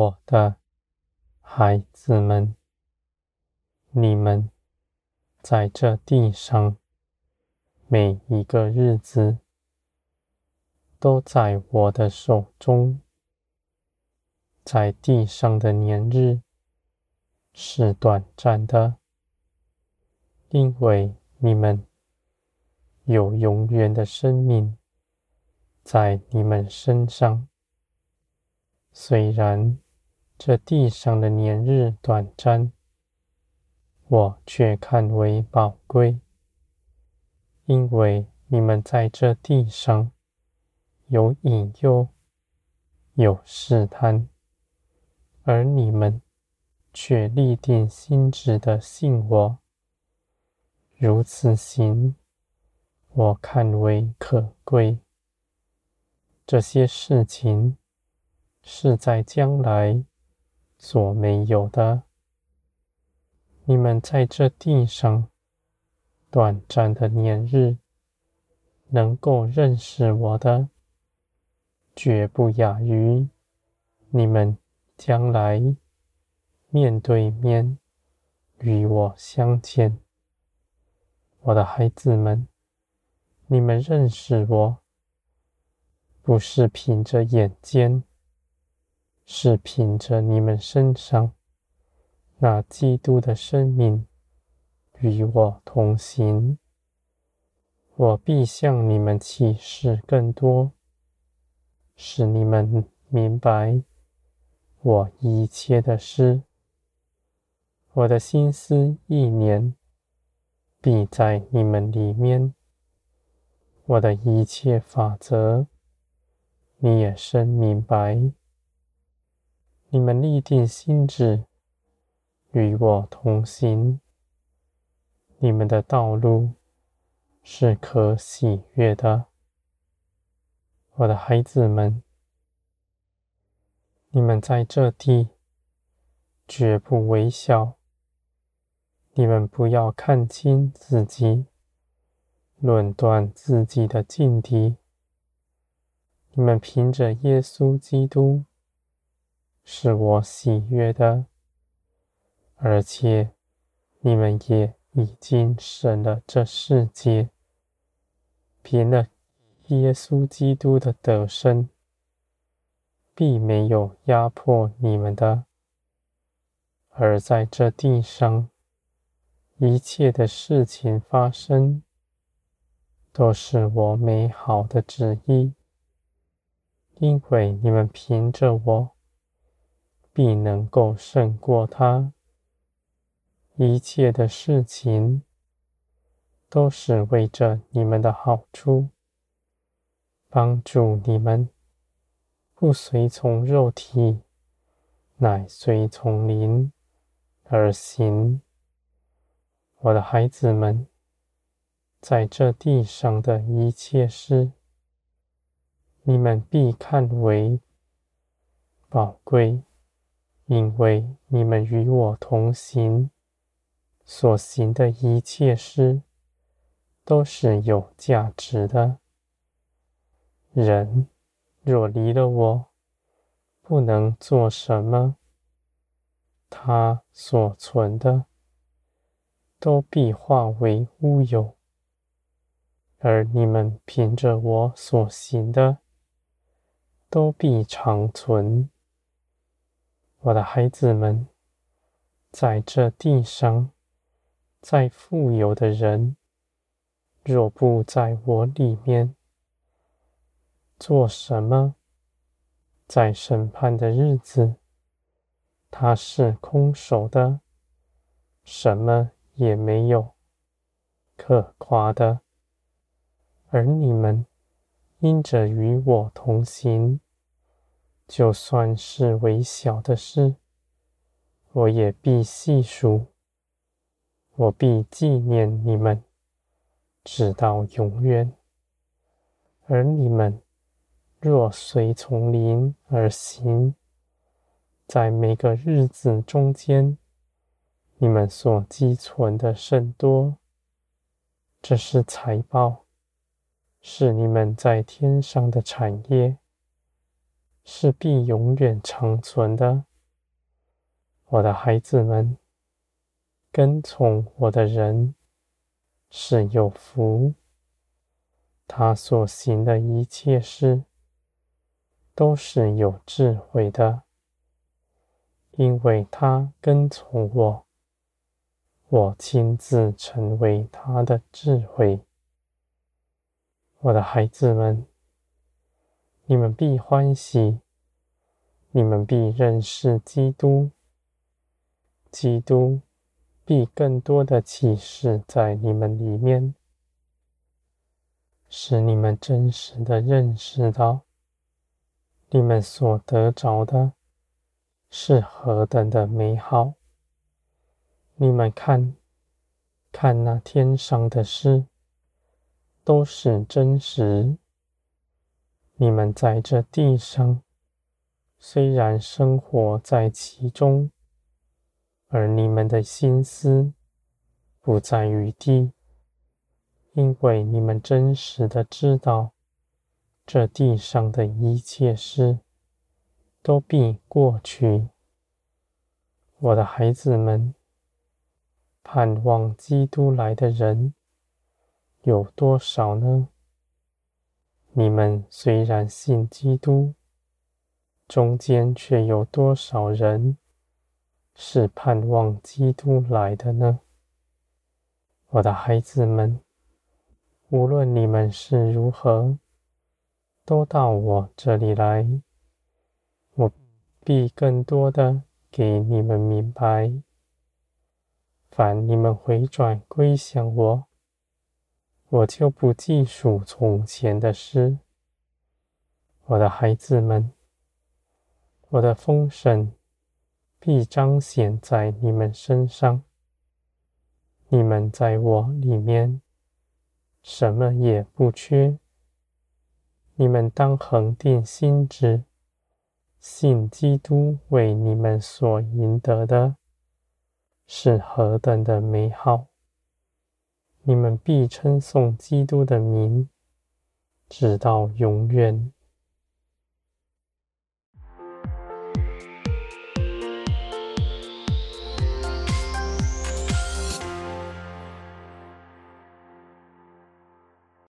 我的孩子们，你们在这地上每一个日子，都在我的手中。在地上的年日是短暂的，因为你们有永远的生命在你们身上。虽然这地上的年日短暂，我却看为宝贵，因为你们在这地上有引诱，有试探，而你们却立定心志的信我，如此行，我看为可贵。这些事情。是在将来所没有的。你们在这地上短暂的年日，能够认识我的，绝不亚于你们将来面对面与我相见。我的孩子们，你们认识我，不是凭着眼尖。是凭着你们身上那基督的生命与我同行，我必向你们启示更多，使你们明白我一切的事。我的心思意念必在你们里面，我的一切法则你也深明白。你们立定心志，与我同行。你们的道路是可喜悦的，我的孩子们。你们在这地绝不微小。你们不要看轻自己，论断自己的境地。你们凭着耶稣基督。是我喜悦的，而且你们也已经胜了这世界，凭了耶稣基督的得胜，必没有压迫你们的。而在这地上，一切的事情发生，都是我美好的旨意，因为你们凭着我。必能够胜过他。一切的事情都是为着你们的好处，帮助你们不随从肉体，乃随从灵而行。我的孩子们，在这地上的一切事，你们必看为宝贵。因为你们与我同行，所行的一切事都是有价值的。人若离了我，不能做什么，他所存的都必化为乌有；而你们凭着我所行的，都必长存。我的孩子们，在这地上，再富有的人，若不在我里面，做什么？在审判的日子，他是空手的，什么也没有可夸的。而你们因着与我同行。就算是微小的事，我也必细数，我必纪念你们，直到永远。而你们若随从灵而行，在每个日子中间，你们所积存的甚多，这是财宝，是你们在天上的产业。是必永远长存的。我的孩子们，跟从我的人是有福。他所行的一切事都是有智慧的，因为他跟从我，我亲自成为他的智慧。我的孩子们，你们必欢喜，你们必认识基督。基督必更多的启示在你们里面，使你们真实的认识到，你们所得着的是何等的美好。你们看，看那天上的事，都是真实。你们在这地上，虽然生活在其中。而你们的心思不在于地，因为你们真实的知道，这地上的一切事都必过去。我的孩子们，盼望基督来的人有多少呢？你们虽然信基督，中间却有多少人？是盼望基督来的呢？我的孩子们，无论你们是如何，都到我这里来，我必更多的给你们明白。凡你们回转归向我，我就不记数从前的事。我的孩子们，我的丰盛。必彰显在你们身上。你们在我里面，什么也不缺。你们当恒定心志，信基督为你们所赢得的，是何等的美好！你们必称颂基督的名，直到永远。